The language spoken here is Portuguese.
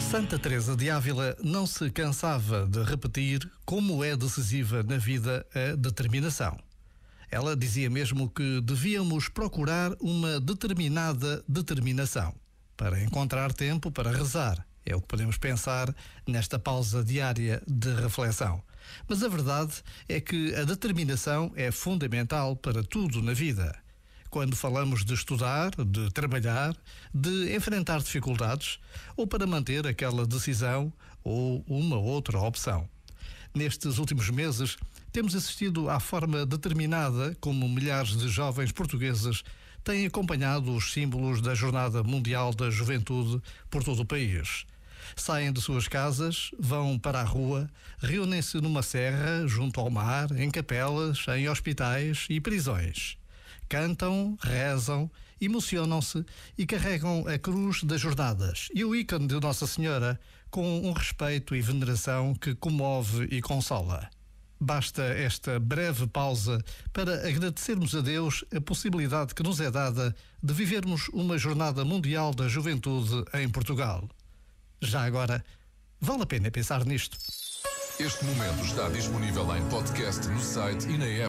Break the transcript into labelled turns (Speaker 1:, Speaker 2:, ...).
Speaker 1: Santa Teresa de Ávila não se cansava de repetir como é decisiva na vida a determinação. Ela dizia mesmo que devíamos procurar uma determinada determinação para encontrar tempo para rezar. É o que podemos pensar nesta pausa diária de reflexão. Mas a verdade é que a determinação é fundamental para tudo na vida. Quando falamos de estudar, de trabalhar, de enfrentar dificuldades ou para manter aquela decisão ou uma outra opção. Nestes últimos meses, temos assistido à forma determinada como milhares de jovens portugueses têm acompanhado os símbolos da Jornada Mundial da Juventude por todo o país. Saem de suas casas, vão para a rua, reúnem-se numa serra, junto ao mar, em capelas, em hospitais e prisões. Cantam, rezam, emocionam-se e carregam a cruz das jornadas e o ícone de Nossa Senhora com um respeito e veneração que comove e consola. Basta esta breve pausa para agradecermos a Deus a possibilidade que nos é dada de vivermos uma Jornada Mundial da Juventude em Portugal. Já agora, vale a pena pensar nisto.
Speaker 2: Este momento está disponível em podcast no site e na app.